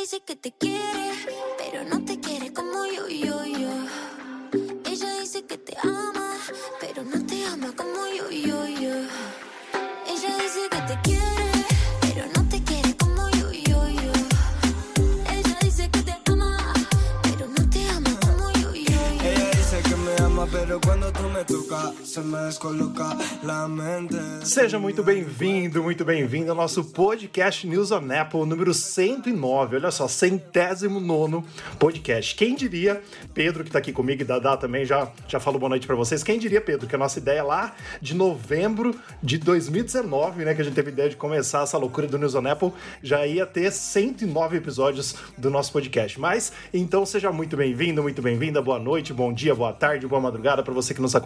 dice que te quiere, pero no te quiere como yo, yo, yo. Ella dice que te ama, pero no te ama como yo, yo, yo. Ella dice que te quiere, me tocas, se me descoloca la mente. Seja muito bem-vindo, muito bem-vindo ao nosso podcast News on Apple número 109. Olha só, centésimo nono podcast. Quem diria, Pedro que tá aqui comigo e Dadá também já, já falou boa noite para vocês. Quem diria, Pedro, que a nossa ideia lá de novembro de 2019, né, que a gente teve a ideia de começar essa loucura do News on Apple, já ia ter 109 episódios do nosso podcast. Mas, então seja muito bem-vindo, muito bem-vinda. Boa noite, bom dia, boa tarde, boa madrugada para você que nos acompanha.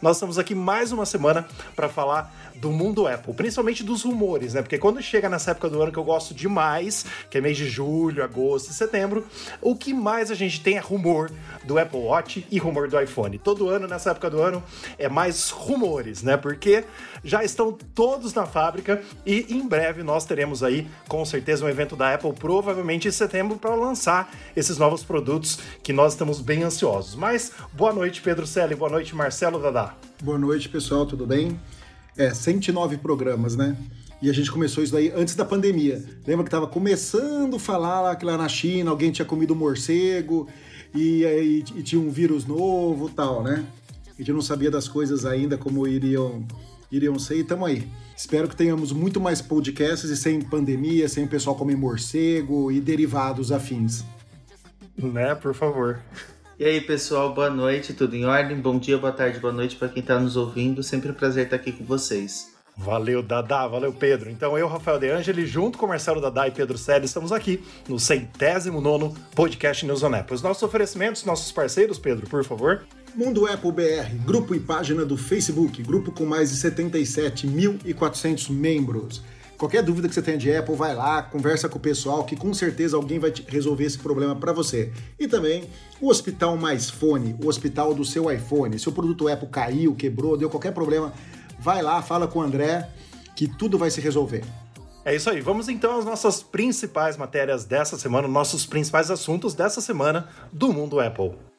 Nós estamos aqui mais uma semana para falar do mundo Apple, principalmente dos rumores, né? Porque quando chega nessa época do ano que eu gosto demais, que é mês de julho, agosto e setembro, o que mais a gente tem é rumor do Apple Watch e rumor do iPhone. Todo ano, nessa época do ano, é mais rumores, né? Porque já estão todos na fábrica e em breve nós teremos aí, com certeza, um evento da Apple, provavelmente em setembro, para lançar esses novos produtos que nós estamos bem ansiosos. Mas boa noite, Pedro Selle, boa noite, Marcelo Dadá. Boa noite, pessoal, tudo bem? É, 109 programas, né? E a gente começou isso daí antes da pandemia. Lembra que tava começando a falar lá que lá na China alguém tinha comido um morcego e, e, e tinha um vírus novo tal, né? A gente não sabia das coisas ainda, como iriam, iriam ser, e tamo aí. Espero que tenhamos muito mais podcasts e sem pandemia, sem o pessoal comer morcego e derivados afins. Né, por favor. E aí, pessoal, boa noite, tudo em ordem? Bom dia, boa tarde, boa noite para quem está nos ouvindo. Sempre um prazer estar aqui com vocês. Valeu, Dadá, valeu, Pedro. Então, eu, Rafael De Angeli, junto com Marcelo Dadá e Pedro Selle, estamos aqui no centésimo nono podcast News on Apple. Os nossos oferecimentos, nossos parceiros, Pedro, por favor. Mundo Apple BR, grupo e página do Facebook, grupo com mais de 77.400 membros. Qualquer dúvida que você tenha de Apple, vai lá, conversa com o pessoal que com certeza alguém vai resolver esse problema para você. E também o Hospital Mais Fone, o hospital do seu iPhone. Se o produto Apple caiu, quebrou, deu qualquer problema, vai lá, fala com o André que tudo vai se resolver. É isso aí. Vamos então às nossas principais matérias dessa semana, nossos principais assuntos dessa semana do mundo Apple.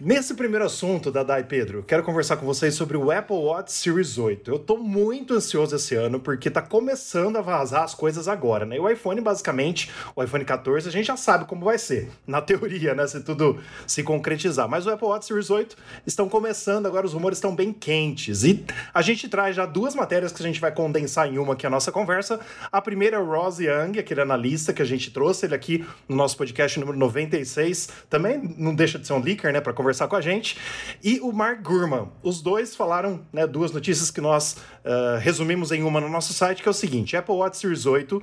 Nesse primeiro assunto, Dada e Pedro, quero conversar com vocês sobre o Apple Watch Series 8. Eu tô muito ansioso esse ano porque tá começando a vazar as coisas agora, né? E o iPhone, basicamente, o iPhone 14, a gente já sabe como vai ser, na teoria, né? Se tudo se concretizar. Mas o Apple Watch Series 8 estão começando agora, os rumores estão bem quentes. E a gente traz já duas matérias que a gente vai condensar em uma aqui a nossa conversa. A primeira é o Ross Young, aquele analista que a gente trouxe, ele aqui no nosso podcast número 96. Também não deixa de ser um leaker, né? Pra conversar com a gente. E o Mark Gurman. Os dois falaram né, duas notícias que nós uh, resumimos em uma no nosso site, que é o seguinte: Apple Watch Series 8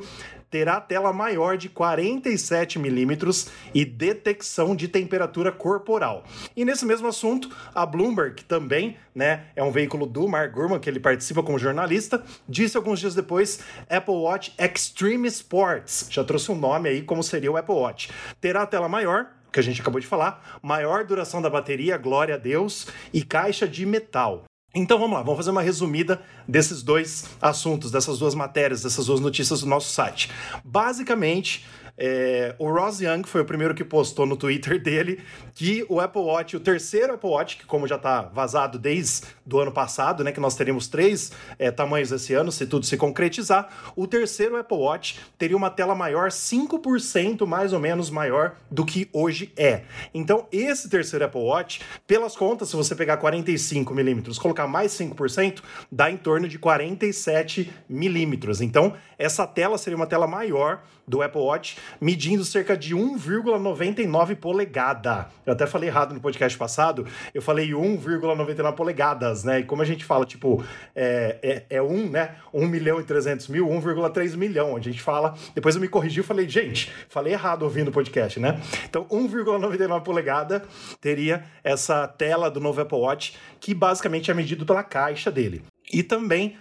terá tela maior de 47 milímetros e detecção de temperatura corporal. E nesse mesmo assunto, a Bloomberg, também né, é um veículo do Mark Gurman, que ele participa como jornalista, disse alguns dias depois Apple Watch Extreme Sports, já trouxe um nome aí como seria o Apple Watch. Terá tela maior, que a gente acabou de falar, maior duração da bateria, glória a Deus, e caixa de metal. Então vamos lá, vamos fazer uma resumida desses dois assuntos, dessas duas matérias, dessas duas notícias do nosso site. Basicamente, é, o Ross Young foi o primeiro que postou no Twitter dele que o Apple Watch, o terceiro Apple Watch, que como já está vazado desde do ano passado, né, que nós teríamos três é, tamanhos esse ano, se tudo se concretizar, o terceiro Apple Watch teria uma tela maior, 5% mais ou menos maior do que hoje é. Então, esse terceiro Apple Watch, pelas contas, se você pegar 45 milímetros, colocar mais 5%, dá em torno de 47 milímetros. Então, essa tela seria uma tela maior do Apple Watch, medindo cerca de 1,99 polegada. Eu até falei errado no podcast passado, eu falei 1,99 polegadas, né? E como a gente fala, tipo, é, é, é 1, né? 1 milhão e 300 mil, 1,3 milhão. A gente fala, depois eu me corrigi e falei, gente, falei errado ouvindo o podcast, né? Então, 1,99 polegada teria essa tela do novo Apple Watch, que basicamente é medido pela caixa dele. E também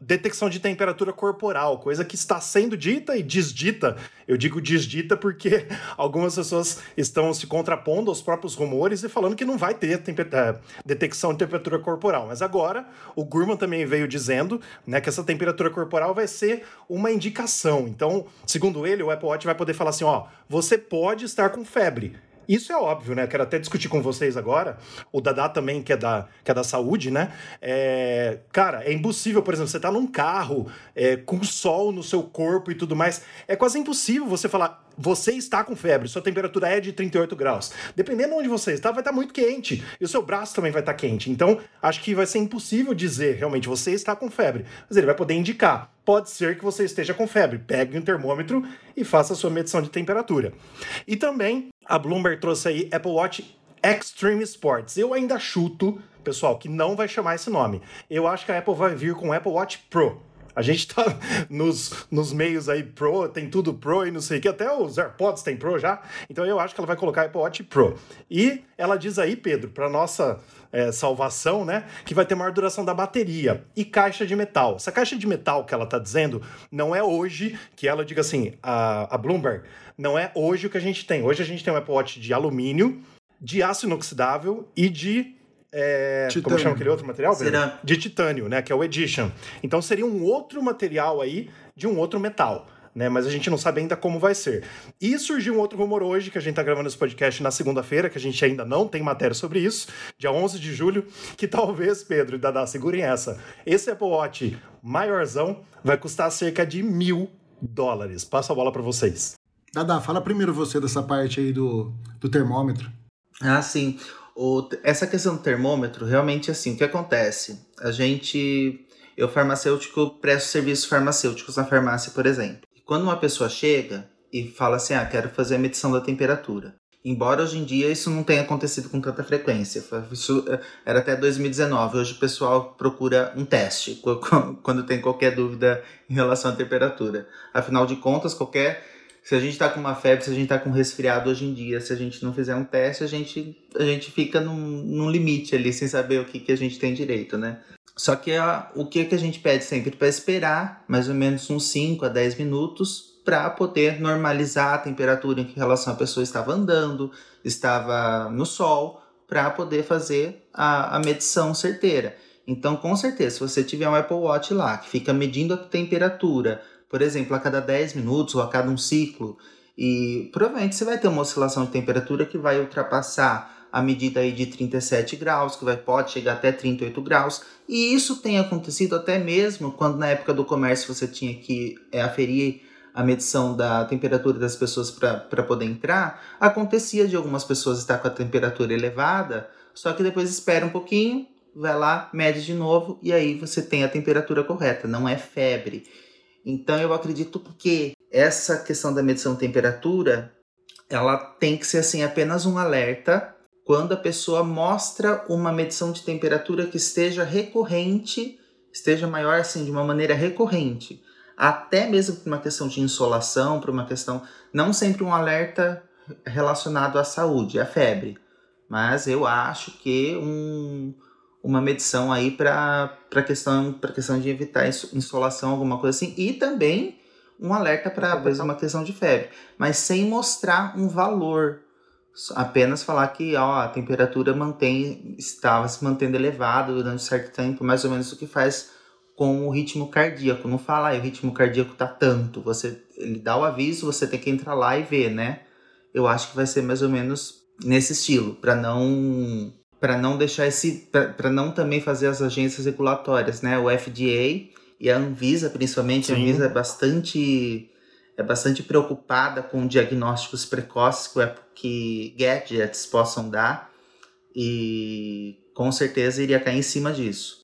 detecção de temperatura corporal, coisa que está sendo dita e desdita. Eu digo desdita porque algumas pessoas estão se contrapondo aos próprios rumores e falando que não vai ter detecção de temperatura corporal. Mas agora o Gurman também veio dizendo né, que essa temperatura corporal vai ser uma indicação. Então, segundo ele, o Apple Watch vai poder falar assim: ó, você pode estar com febre. Isso é óbvio, né? Quero até discutir com vocês agora. O Dadá também, que é da, que é da saúde, né? É, cara, é impossível, por exemplo, você tá num carro é, com sol no seu corpo e tudo mais. É quase impossível você falar, você está com febre, sua temperatura é de 38 graus. Dependendo de onde você está, vai estar muito quente. E o seu braço também vai estar quente. Então, acho que vai ser impossível dizer realmente você está com febre. Mas ele vai poder indicar. Pode ser que você esteja com febre. Pegue um termômetro e faça a sua medição de temperatura. E também a Bloomberg trouxe aí Apple Watch Extreme Sports. Eu ainda chuto, pessoal, que não vai chamar esse nome. Eu acho que a Apple vai vir com Apple Watch Pro. A gente tá nos, nos meios aí Pro, tem tudo Pro e não sei o que, até os AirPods tem Pro já. Então eu acho que ela vai colocar Apple Watch Pro. E ela diz aí, Pedro, para nossa é, salvação, né? Que vai ter maior duração da bateria. E caixa de metal. Essa caixa de metal que ela tá dizendo não é hoje que ela diga assim, a, a Bloomberg não é hoje o que a gente tem. Hoje a gente tem um Apple Watch de alumínio, de aço inoxidável e de é, como chama aquele outro material? Será? De titânio, né? Que é o Edition. Então seria um outro material aí de um outro metal. Né, mas a gente não sabe ainda como vai ser. E surgiu um outro rumor hoje, que a gente está gravando esse podcast na segunda-feira, que a gente ainda não tem matéria sobre isso, dia 11 de julho, que talvez, Pedro e Dada, segurem essa. Esse Apple Watch maiorzão vai custar cerca de mil dólares. Passo a bola para vocês. Dada, fala primeiro você dessa parte aí do, do termômetro. Ah, sim. O, essa questão do termômetro, realmente assim, o que acontece? A gente, eu farmacêutico, presto serviços farmacêuticos na farmácia, por exemplo. Quando uma pessoa chega e fala assim, ah, quero fazer a medição da temperatura. Embora hoje em dia isso não tenha acontecido com tanta frequência. Isso eh, era até 2019. Hoje o pessoal procura um teste quando tem qualquer dúvida em relação à temperatura. Afinal de contas, qualquer se a gente está com uma febre, se a gente está com um resfriado hoje em dia, se a gente não fizer um teste, a gente, a gente fica num, num limite ali, sem saber o que, que a gente tem direito, né? Só que a, o que, que a gente pede sempre para esperar mais ou menos uns 5 a 10 minutos para poder normalizar a temperatura em relação a pessoa estava andando, estava no sol, para poder fazer a, a medição certeira. Então, com certeza, se você tiver um Apple Watch lá que fica medindo a temperatura por exemplo, a cada 10 minutos ou a cada um ciclo, e provavelmente você vai ter uma oscilação de temperatura que vai ultrapassar a medida aí de 37 graus, que vai, pode chegar até 38 graus, e isso tem acontecido até mesmo quando na época do comércio você tinha que é, aferir a medição da temperatura das pessoas para poder entrar, acontecia de algumas pessoas estar com a temperatura elevada, só que depois espera um pouquinho, vai lá, mede de novo e aí você tem a temperatura correta, não é febre. Então eu acredito que essa questão da medição de temperatura, ela tem que ser assim apenas um alerta quando a pessoa mostra uma medição de temperatura que esteja recorrente, esteja maior assim de uma maneira recorrente, até mesmo por uma questão de insolação, por uma questão não sempre um alerta relacionado à saúde, à febre, mas eu acho que um uma medição aí para a questão, questão de evitar insolação, alguma coisa assim, e também um alerta para uma questão de febre, mas sem mostrar um valor, apenas falar que ó, a temperatura mantém, estava se mantendo elevada durante um certo tempo, mais ou menos o que faz com o ritmo cardíaco. Não fala, o ritmo cardíaco tá tanto. Você, ele dá o aviso, você tem que entrar lá e ver, né? Eu acho que vai ser mais ou menos nesse estilo, para não para não deixar esse para não também fazer as agências regulatórias, né? O FDA e a Anvisa, principalmente, Sim. a Anvisa é bastante é bastante preocupada com diagnósticos precoces que, que gadgets possam dar e com certeza iria cair em cima disso.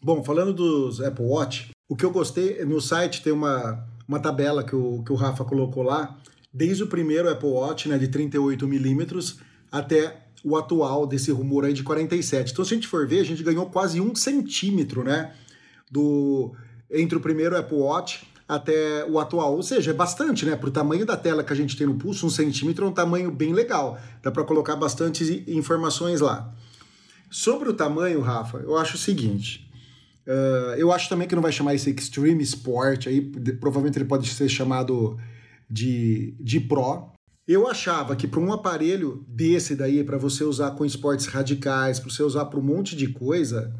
Bom, falando dos Apple Watch, o que eu gostei, no site tem uma, uma tabela que o, que o Rafa colocou lá, desde o primeiro Apple Watch, né, de 38 milímetros, até o atual desse rumor aí de 47. Então, se a gente for ver, a gente ganhou quase um centímetro, né? Do, entre o primeiro Apple Watch até o atual. Ou seja, é bastante, né? Para o tamanho da tela que a gente tem no pulso, um centímetro é um tamanho bem legal. Dá para colocar bastante informações lá. Sobre o tamanho, Rafa, eu acho o seguinte. Uh, eu acho também que não vai chamar esse Extreme Sport, aí provavelmente ele pode ser chamado de, de Pro. Eu achava que para um aparelho desse daí, para você usar com esportes radicais, para você usar para um monte de coisa,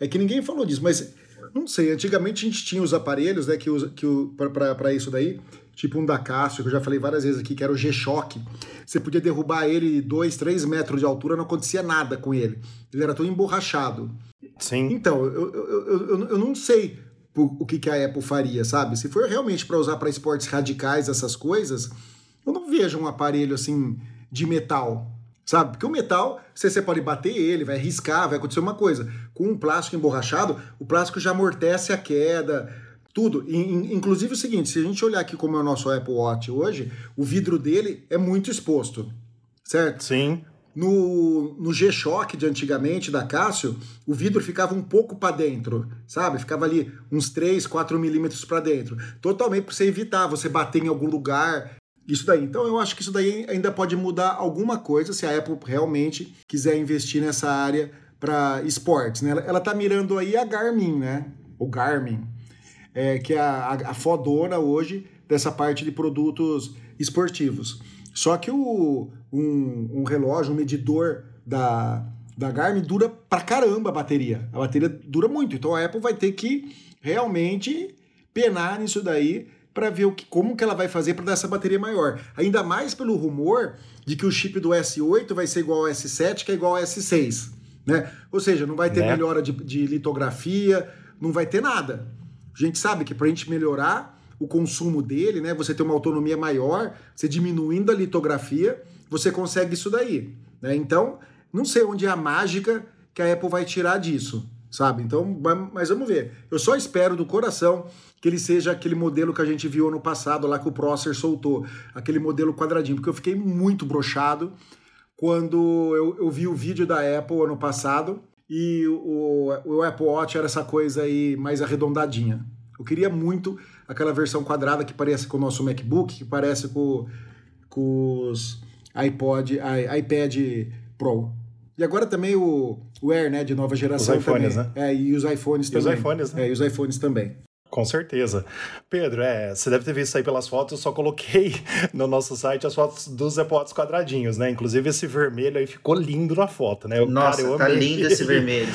é que ninguém falou disso, mas não sei, antigamente a gente tinha os aparelhos, né, que, usa, que para isso daí, tipo um da Cássio, que eu já falei várias vezes aqui, que era o G-Shock. Você podia derrubar ele 2, 3 metros de altura, não acontecia nada com ele. Ele era todo emborrachado. Sim. Então, eu, eu, eu, eu não sei o que, que a Apple faria, sabe? Se for realmente para usar para esportes radicais, essas coisas, eu não vejo um aparelho assim de metal, sabe? Porque o metal, você, você pode bater ele, vai riscar, vai acontecer uma coisa. Com um plástico emborrachado, o plástico já amortece a queda, tudo. inclusive o seguinte, se a gente olhar aqui como é o nosso Apple Watch hoje, o vidro dele é muito exposto, certo? Sim. No, no G-Shock de antigamente, da Cássio, o vidro ficava um pouco para dentro, sabe? Ficava ali uns 3, 4 milímetros para dentro. Totalmente para você evitar você bater em algum lugar. Isso daí. Então eu acho que isso daí ainda pode mudar alguma coisa se a Apple realmente quiser investir nessa área para esportes. Né? Ela está mirando aí a Garmin, né? O Garmin, é, que é a, a fodona hoje dessa parte de produtos esportivos. Só que o, um, um relógio, um medidor da, da Garmin dura pra caramba a bateria. A bateria dura muito. Então a Apple vai ter que realmente penar nisso daí para ver o que, como que ela vai fazer para dar essa bateria maior. Ainda mais pelo rumor de que o chip do S8 vai ser igual ao S7, que é igual ao S6. Né? Ou seja, não vai ter né? melhora de, de litografia, não vai ter nada. A gente sabe que para a gente melhorar o consumo dele, né? Você ter uma autonomia maior, você diminuindo a litografia, você consegue isso daí, né? Então, não sei onde é a mágica que a Apple vai tirar disso, sabe? Então, mas vamos ver. Eu só espero do coração que ele seja aquele modelo que a gente viu ano passado lá que o Prosser soltou, aquele modelo quadradinho, porque eu fiquei muito brochado quando eu, eu vi o vídeo da Apple ano passado e o, o Apple Watch era essa coisa aí mais arredondadinha. Eu queria muito aquela versão quadrada que parece com o nosso MacBook, que parece com, com os iPod, iPad Pro. E agora também o, o Air, né, de nova geração os iPhones, também. né? É, e os iPhones e também. os iPhones, né? É, e os iPhones também. Com certeza. Pedro, é, você deve ter visto aí pelas fotos, eu só coloquei no nosso site as fotos dos iPods quadradinhos, né? Inclusive esse vermelho aí ficou lindo na foto, né? Nossa, cara, tá lindo esse vermelho.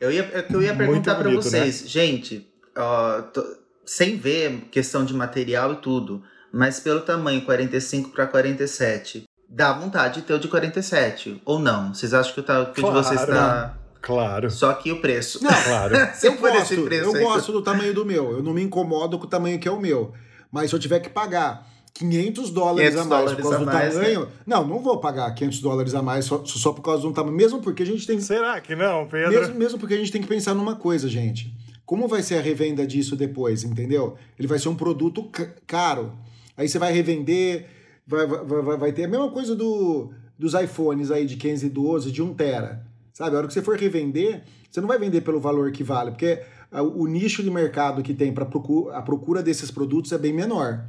Eu ia, eu ia perguntar para né? vocês, né? gente, ó, tô, sem ver questão de material e tudo, mas pelo tamanho 45 para 47, dá vontade de ter o de 47, ou não? Vocês acham que o, que claro, de vocês está... Claro. Só que o preço. Não, claro. eu gosto, eu gosto do tamanho do meu. Eu não me incomodo com o tamanho que é o meu. Mas se eu tiver que pagar 500 dólares 500 a mais por causa do mais, tamanho. Né? Não, não vou pagar 500 dólares a mais só, só por causa do tamanho. Mesmo porque a gente tem. Será que não, Pedro? Mesmo, mesmo porque a gente tem que pensar numa coisa, gente. Como vai ser a revenda disso depois, entendeu? Ele vai ser um produto caro. Aí você vai revender, vai, vai, vai, vai ter a mesma coisa do, dos iPhones aí de 15 e 12, de 1 tera. Sabe? A hora que você for revender, você não vai vender pelo valor que vale, porque o nicho de mercado que tem para procura, a procura desses produtos é bem menor.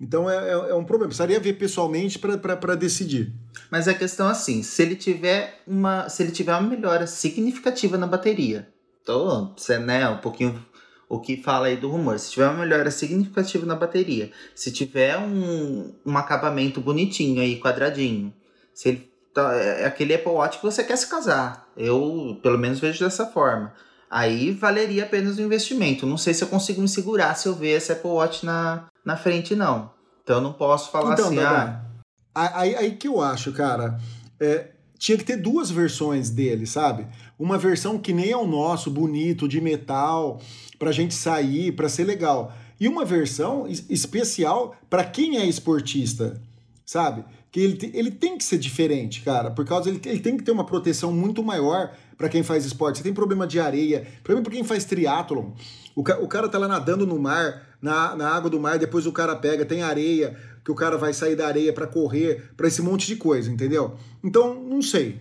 Então é, é, é um problema. Precisaria ver pessoalmente para decidir. Mas a questão é assim, se ele tiver uma, se ele tiver uma melhora significativa na bateria, Tô, você, né, um pouquinho o que fala aí do rumor. Se tiver uma melhora significativa na bateria, se tiver um, um acabamento bonitinho aí, quadradinho, se ele tá, é, aquele Apple Watch que você quer se casar. Eu, pelo menos, vejo dessa forma. Aí valeria apenas o investimento. Não sei se eu consigo me segurar se eu ver esse Apple Watch na, na frente, não. Então eu não posso falar então, assim, ah... Aí, aí que eu acho, cara. É, tinha que ter duas versões dele, sabe? Uma versão que nem é o nosso, bonito, de metal, pra gente sair, pra ser legal. E uma versão especial para quem é esportista, sabe? Que ele, ele tem que ser diferente, cara, por causa ele, ele tem que ter uma proteção muito maior para quem faz esporte. Você tem problema de areia, problema para quem faz triatlon. O, o cara tá lá nadando no mar, na, na água do mar, depois o cara pega, tem areia, que o cara vai sair da areia para correr, para esse monte de coisa, entendeu? Então, não sei.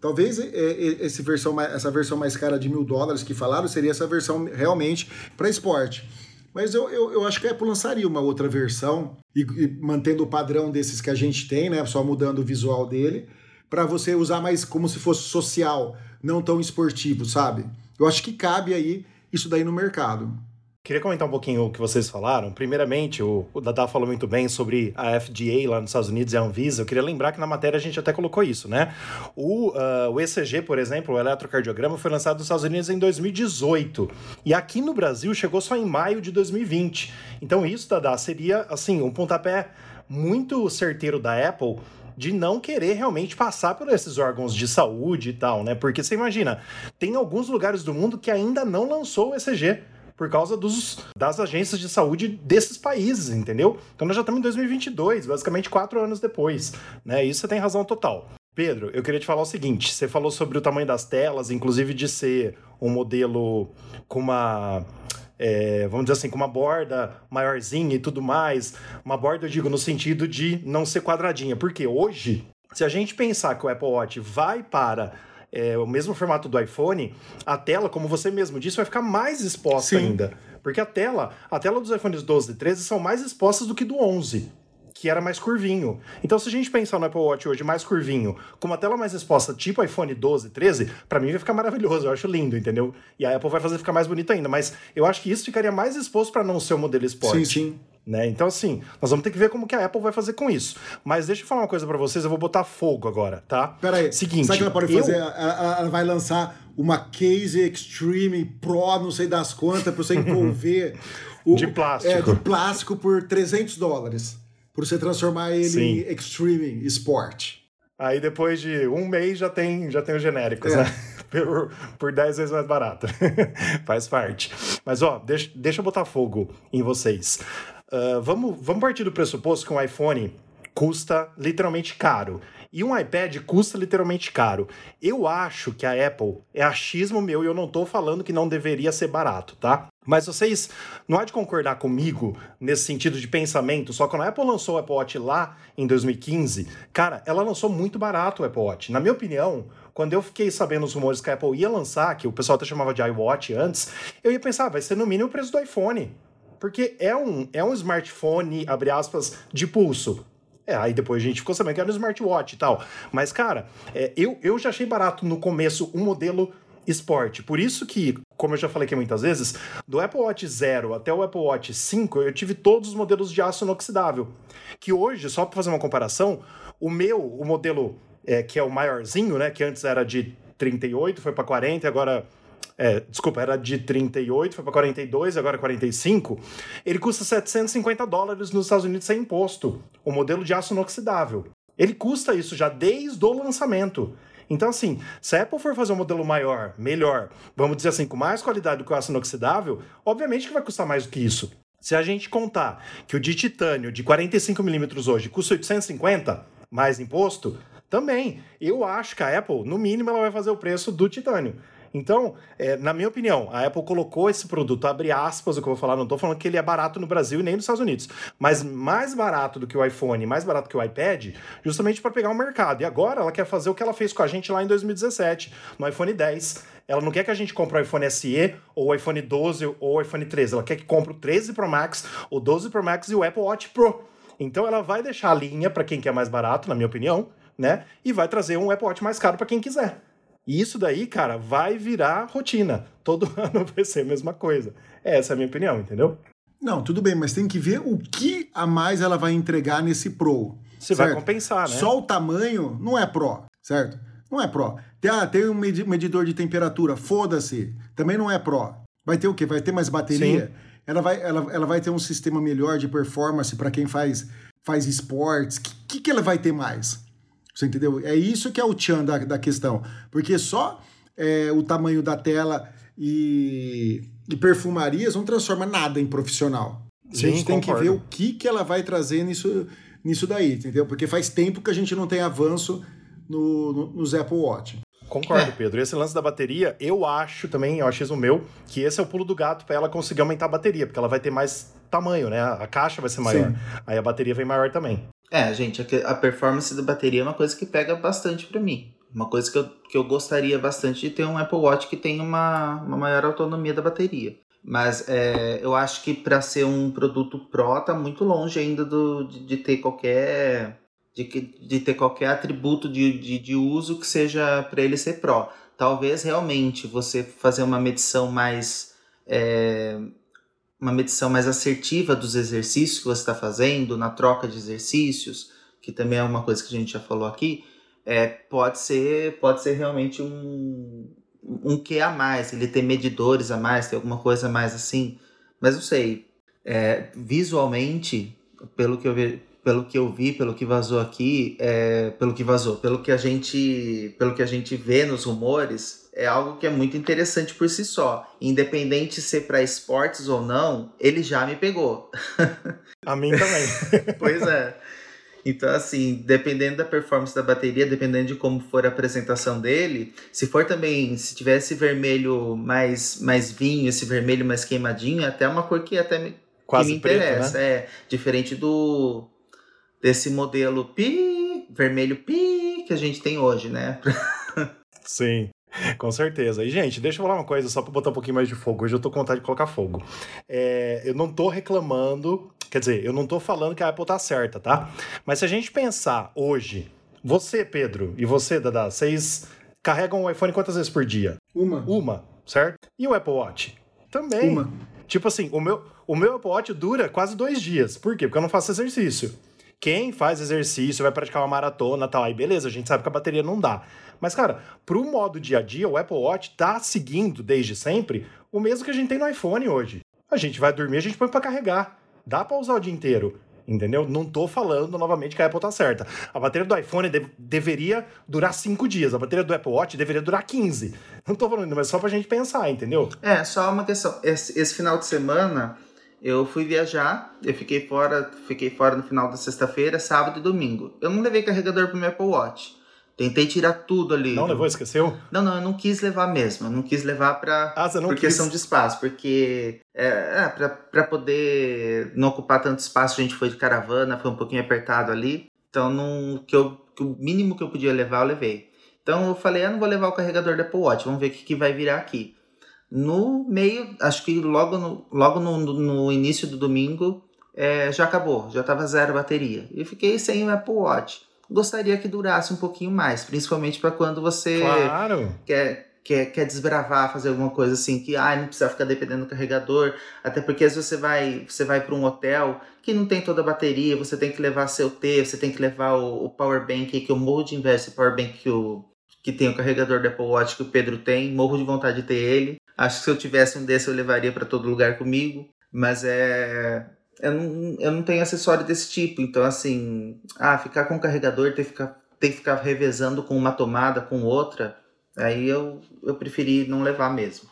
Talvez é, é, esse versão, essa versão mais cara de mil dólares que falaram seria essa versão realmente para esporte. Mas eu, eu, eu, acho que a Apple lançaria uma outra versão, e, e, mantendo o padrão desses que a gente tem, né? Só mudando o visual dele, para você usar mais como se fosse social, não tão esportivo, sabe? Eu acho que cabe aí isso daí no mercado. Queria comentar um pouquinho o que vocês falaram. Primeiramente, o, o falou muito bem sobre a FDA lá nos Estados Unidos e a Anvisa. Eu queria lembrar que na matéria a gente até colocou isso, né? O, uh, o ECG, por exemplo, o eletrocardiograma, foi lançado nos Estados Unidos em 2018. E aqui no Brasil chegou só em maio de 2020. Então isso, Dada, seria, assim, um pontapé muito certeiro da Apple de não querer realmente passar por esses órgãos de saúde e tal, né? Porque você imagina, tem alguns lugares do mundo que ainda não lançou o ECG por causa dos, das agências de saúde desses países, entendeu? Então nós já estamos em 2022, basicamente quatro anos depois, né? Isso você tem razão total. Pedro, eu queria te falar o seguinte: você falou sobre o tamanho das telas, inclusive de ser um modelo com uma. É, vamos dizer assim, com uma borda maiorzinha e tudo mais. Uma borda, eu digo, no sentido de não ser quadradinha. Porque hoje, se a gente pensar que o Apple Watch vai para é, o mesmo formato do iPhone, a tela, como você mesmo disse, vai ficar mais exposta Sim. ainda. Porque a tela, a tela dos iPhones 12 e 13 são mais expostas do que do 11 que era mais curvinho. Então, se a gente pensar no Apple Watch hoje mais curvinho, com uma tela mais exposta, tipo iPhone 12, 13, para mim vai ficar maravilhoso, eu acho lindo, entendeu? E a Apple vai fazer ficar mais bonito ainda, mas eu acho que isso ficaria mais exposto para não ser o modelo esporte. Sim, sim. Né? Então, assim, nós vamos ter que ver como que a Apple vai fazer com isso. Mas deixa eu falar uma coisa para vocês, eu vou botar fogo agora, tá? Pera aí. Seguinte, sabe o que ela pode eu... fazer? Ela, ela, vai lançar uma Case Extreme Pro, não sei das quantas, para você envolver... o, de plástico. É, de plástico por 300 dólares. Por você transformar ele Sim. em Extreme Sport. Aí depois de um mês já tem, já tem os genéricos, é. né? por, por 10 vezes mais barato. Faz parte. Mas ó, deixa, deixa eu botar fogo em vocês. Uh, vamos, vamos partir do pressuposto que um iPhone custa literalmente caro. E um iPad custa literalmente caro. Eu acho que a Apple é achismo meu e eu não tô falando que não deveria ser barato, tá? Mas vocês não há de concordar comigo nesse sentido de pensamento, só que quando a Apple lançou o Apple Watch lá em 2015, cara, ela lançou muito barato o Apple Watch. Na minha opinião, quando eu fiquei sabendo os rumores que a Apple ia lançar, que o pessoal até chamava de iWatch antes, eu ia pensar, ah, vai ser no mínimo o preço do iPhone. Porque é um, é um smartphone, abre aspas, de pulso. É, aí depois a gente ficou sabendo que era um smartwatch e tal. Mas, cara, é, eu, eu já achei barato no começo um modelo esporte. Por isso que, como eu já falei aqui muitas vezes, do Apple Watch 0 até o Apple Watch 5, eu tive todos os modelos de aço inoxidável. Que hoje, só para fazer uma comparação, o meu, o modelo é, que é o maiorzinho, né, que antes era de 38, foi para 40, agora é, desculpa, era de 38, foi para 42, agora 45, ele custa 750 dólares nos Estados Unidos sem imposto, o modelo de aço inoxidável. Ele custa isso já desde o lançamento. Então, assim, se a Apple for fazer um modelo maior, melhor, vamos dizer assim, com mais qualidade do que o aço inoxidável, obviamente que vai custar mais do que isso. Se a gente contar que o de titânio de 45mm hoje custa 850, mais imposto, também. Eu acho que a Apple, no mínimo, ela vai fazer o preço do titânio. Então, é, na minha opinião, a Apple colocou esse produto, abre aspas, o que eu vou falar, não estou falando que ele é barato no Brasil e nem nos Estados Unidos, mas mais barato do que o iPhone, mais barato que o iPad, justamente para pegar o mercado. E agora ela quer fazer o que ela fez com a gente lá em 2017, no iPhone 10. Ela não quer que a gente compre o iPhone SE, ou o iPhone 12, ou o iPhone 13. Ela quer que compre o 13 Pro Max, o 12 Pro Max e o Apple Watch Pro. Então ela vai deixar a linha para quem quer mais barato, na minha opinião, né? E vai trazer um Apple Watch mais caro para quem quiser. E isso daí, cara, vai virar rotina. Todo ano vai ser a mesma coisa. Essa é a minha opinião, entendeu? Não, tudo bem, mas tem que ver o que a mais ela vai entregar nesse Pro. Você vai compensar, né? Só o tamanho não é Pro, certo? Não é Pro. Tem, ah, tem um medidor de temperatura, foda-se. Também não é Pro. Vai ter o quê? Vai ter mais bateria? Sim. Ela vai, ela, ela vai ter um sistema melhor de performance para quem faz, faz esportes. O que, que, que ela vai ter mais? Você entendeu? É isso que é o tchan da, da questão. Porque só é, o tamanho da tela e, e perfumarias não transforma nada em profissional. Sim, a gente tem concordo. que ver o que, que ela vai trazer nisso, nisso daí, entendeu? Porque faz tempo que a gente não tem avanço no, no, nos Apple Watch. Concordo, é. Pedro. Esse lance da bateria, eu acho também, eu acho o meu, que esse é o pulo do gato para ela conseguir aumentar a bateria, porque ela vai ter mais tamanho, né? A caixa vai ser maior. Sim. Aí a bateria vem maior também. É, gente, a performance da bateria é uma coisa que pega bastante para mim. Uma coisa que eu, que eu gostaria bastante de ter um Apple Watch que tenha uma, uma maior autonomia da bateria. Mas é, eu acho que para ser um produto Pro tá muito longe ainda do, de, de ter qualquer de, de ter qualquer atributo de, de, de uso que seja para ele ser Pro. Talvez realmente você fazer uma medição mais é, uma medição mais assertiva dos exercícios que você está fazendo, na troca de exercícios, que também é uma coisa que a gente já falou aqui, é, pode ser pode ser realmente um, um que a mais, ele tem medidores a mais, tem alguma coisa a mais assim, mas não sei. É, visualmente, pelo que eu vi, pelo que eu vi, pelo que vazou aqui, é, pelo que vazou, pelo que a gente, pelo que a gente vê nos rumores, é algo que é muito interessante por si só. Independente de ser para esportes ou não, ele já me pegou. A mim também. pois é. Então, assim, dependendo da performance da bateria, dependendo de como for a apresentação dele, se for também, se tivesse vermelho mais, mais vinho, esse vermelho mais queimadinho, é até uma cor que até me, Quase que me interessa. Preto, né? É, diferente do desse modelo pi, vermelho pi, que a gente tem hoje, né? Sim. Com certeza. E, gente, deixa eu falar uma coisa só para botar um pouquinho mais de fogo. Hoje eu tô com vontade de colocar fogo. É, eu não tô reclamando, quer dizer, eu não tô falando que a Apple tá certa, tá? Mas se a gente pensar hoje, você, Pedro, e você, Dada, vocês carregam o iPhone quantas vezes por dia? Uma. Uma, certo? E o Apple Watch? Também. Uma. Tipo assim, o meu, o meu Apple Watch dura quase dois dias. Por quê? Porque eu não faço exercício. Quem faz exercício, vai praticar uma maratona tal, aí beleza, a gente sabe que a bateria não dá. Mas, cara, pro modo dia a dia, o Apple Watch tá seguindo desde sempre o mesmo que a gente tem no iPhone hoje. A gente vai dormir, a gente põe para carregar. Dá para usar o dia inteiro. Entendeu? Não tô falando novamente que a Apple tá certa. A bateria do iPhone de deveria durar 5 dias. A bateria do Apple Watch deveria durar 15. Não tô falando, mas só pra gente pensar, entendeu? É, só uma questão. Esse, esse final de semana eu fui viajar, eu fiquei fora, fiquei fora no final da sexta-feira, sábado e domingo. Eu não levei carregador pro meu Apple Watch. Tentei tirar tudo ali. Não levou, esqueceu? Não, não, eu não quis levar mesmo. Eu não quis levar pra. Ah, você não por quis. questão de espaço, porque. É, é pra, pra poder não ocupar tanto espaço, a gente foi de caravana, foi um pouquinho apertado ali. Então, não, que eu, que o mínimo que eu podia levar, eu levei. Então, eu falei, eu ah, não vou levar o carregador da Apple Watch, vamos ver o que, que vai virar aqui. No meio, acho que logo no, logo no, no início do domingo, é, já acabou, já tava zero bateria. E fiquei sem o Apple Watch gostaria que durasse um pouquinho mais, principalmente para quando você claro. quer, quer, quer desbravar, fazer alguma coisa assim, que ah, não precisa ficar dependendo do carregador, até porque às vezes você vai, você vai para um hotel que não tem toda a bateria, você tem que levar seu T, você tem que levar o, o power bank, que eu morro de inveja, esse power bank que, o, que tem o carregador da Apple Watch que o Pedro tem, morro de vontade de ter ele. Acho que se eu tivesse um desse eu levaria para todo lugar comigo, mas é eu não, eu não tenho acessório desse tipo. Então, assim, ah, ficar com o carregador, ter que ficar, ter que ficar revezando com uma tomada, com outra, aí eu, eu preferi não levar mesmo.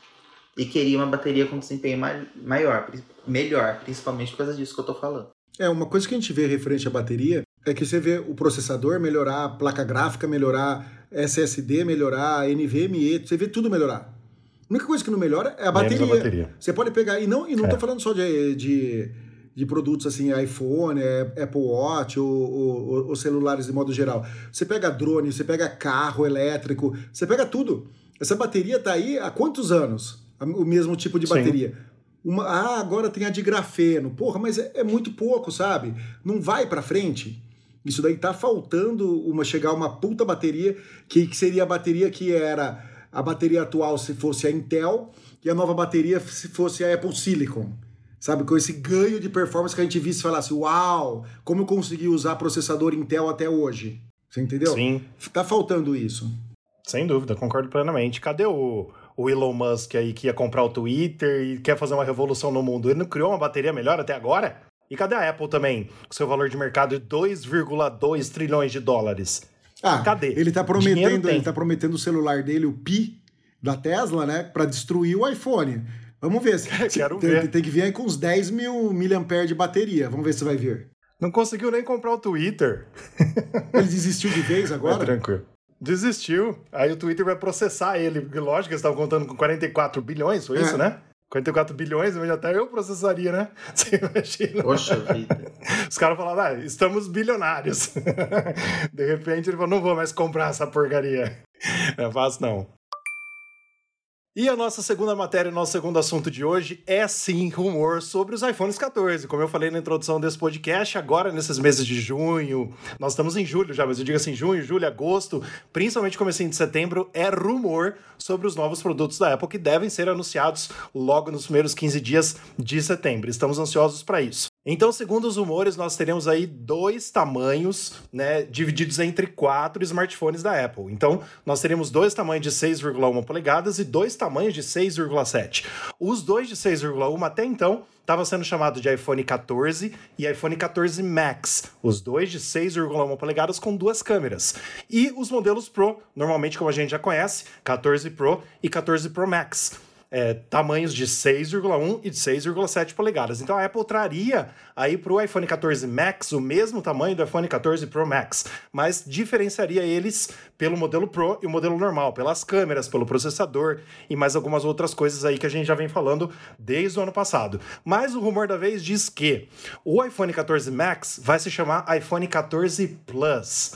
E queria uma bateria com desempenho maior, melhor, principalmente por causa disso que eu tô falando. É, uma coisa que a gente vê referente à bateria é que você vê o processador melhorar, a placa gráfica melhorar, SSD melhorar, NVMe, você vê tudo melhorar. A única coisa que não melhora é a bateria. a bateria. Você pode pegar, e não, e não é. tô falando só de, de de produtos assim, iPhone, é, Apple Watch ou, ou, ou, celulares de modo geral. Você pega drone, você pega carro elétrico, você pega tudo. Essa bateria tá aí há quantos anos? O mesmo tipo de bateria. Uma, ah, agora tem a de grafeno. Porra, mas é, é muito pouco, sabe? Não vai para frente. Isso daí tá faltando uma chegar uma puta bateria que, que seria a bateria que era a bateria atual se fosse a Intel e a nova bateria se fosse a Apple Silicon. Sabe, com esse ganho de performance que a gente visse e falasse, uau, como eu consegui usar processador Intel até hoje. Você entendeu? Sim. Tá faltando isso. Sem dúvida, concordo plenamente. Cadê o, o Elon Musk aí que ia comprar o Twitter e quer fazer uma revolução no mundo? Ele não criou uma bateria melhor até agora? E cadê a Apple também, com seu valor de mercado de 2,2 trilhões de dólares? Ah, cadê? Ele tá prometendo, ele tá prometendo o celular dele, o Pi da Tesla, né, para destruir o iPhone. Vamos ver. Se, Quero tem, ver. Tem que vir aí com uns 10 mil miliamperes de bateria. Vamos ver se vai vir. Não conseguiu nem comprar o Twitter. Ele desistiu de vez agora? É tranquilo. Desistiu. Aí o Twitter vai processar ele. Porque, lógico, eles estavam contando com 44 bilhões, foi é. isso, né? 44 bilhões, até eu processaria, né? Você imagina? Poxa vida. Os caras falaram, ah, estamos bilionários. De repente ele falou, não vou mais comprar essa porcaria. Não é fácil, não. E a nossa segunda matéria, nosso segundo assunto de hoje é sim rumor sobre os iPhones 14. Como eu falei na introdução desse podcast, agora nesses meses de junho, nós estamos em julho já, mas eu digo assim, junho, julho, agosto, principalmente comecinho de setembro, é rumor sobre os novos produtos da Apple que devem ser anunciados logo nos primeiros 15 dias de setembro. Estamos ansiosos para isso. Então, segundo os rumores, nós teremos aí dois tamanhos, né, divididos entre quatro smartphones da Apple. Então, nós teremos dois tamanhos de 6,1 polegadas e dois tamanhos de 6,7. Os dois de 6,1 até então estava sendo chamado de iPhone 14 e iPhone 14 Max, os dois de 6,1 polegadas com duas câmeras. E os modelos Pro, normalmente como a gente já conhece, 14 Pro e 14 Pro Max é, tamanhos de 6,1 e de 6,7 polegadas. Então a Apple traria aí para o iPhone 14 Max o mesmo tamanho do iPhone 14 Pro Max, mas diferenciaria eles pelo modelo Pro e o modelo normal, pelas câmeras, pelo processador e mais algumas outras coisas aí que a gente já vem falando desde o ano passado. Mas o rumor da vez diz que o iPhone 14 Max vai se chamar iPhone 14 Plus.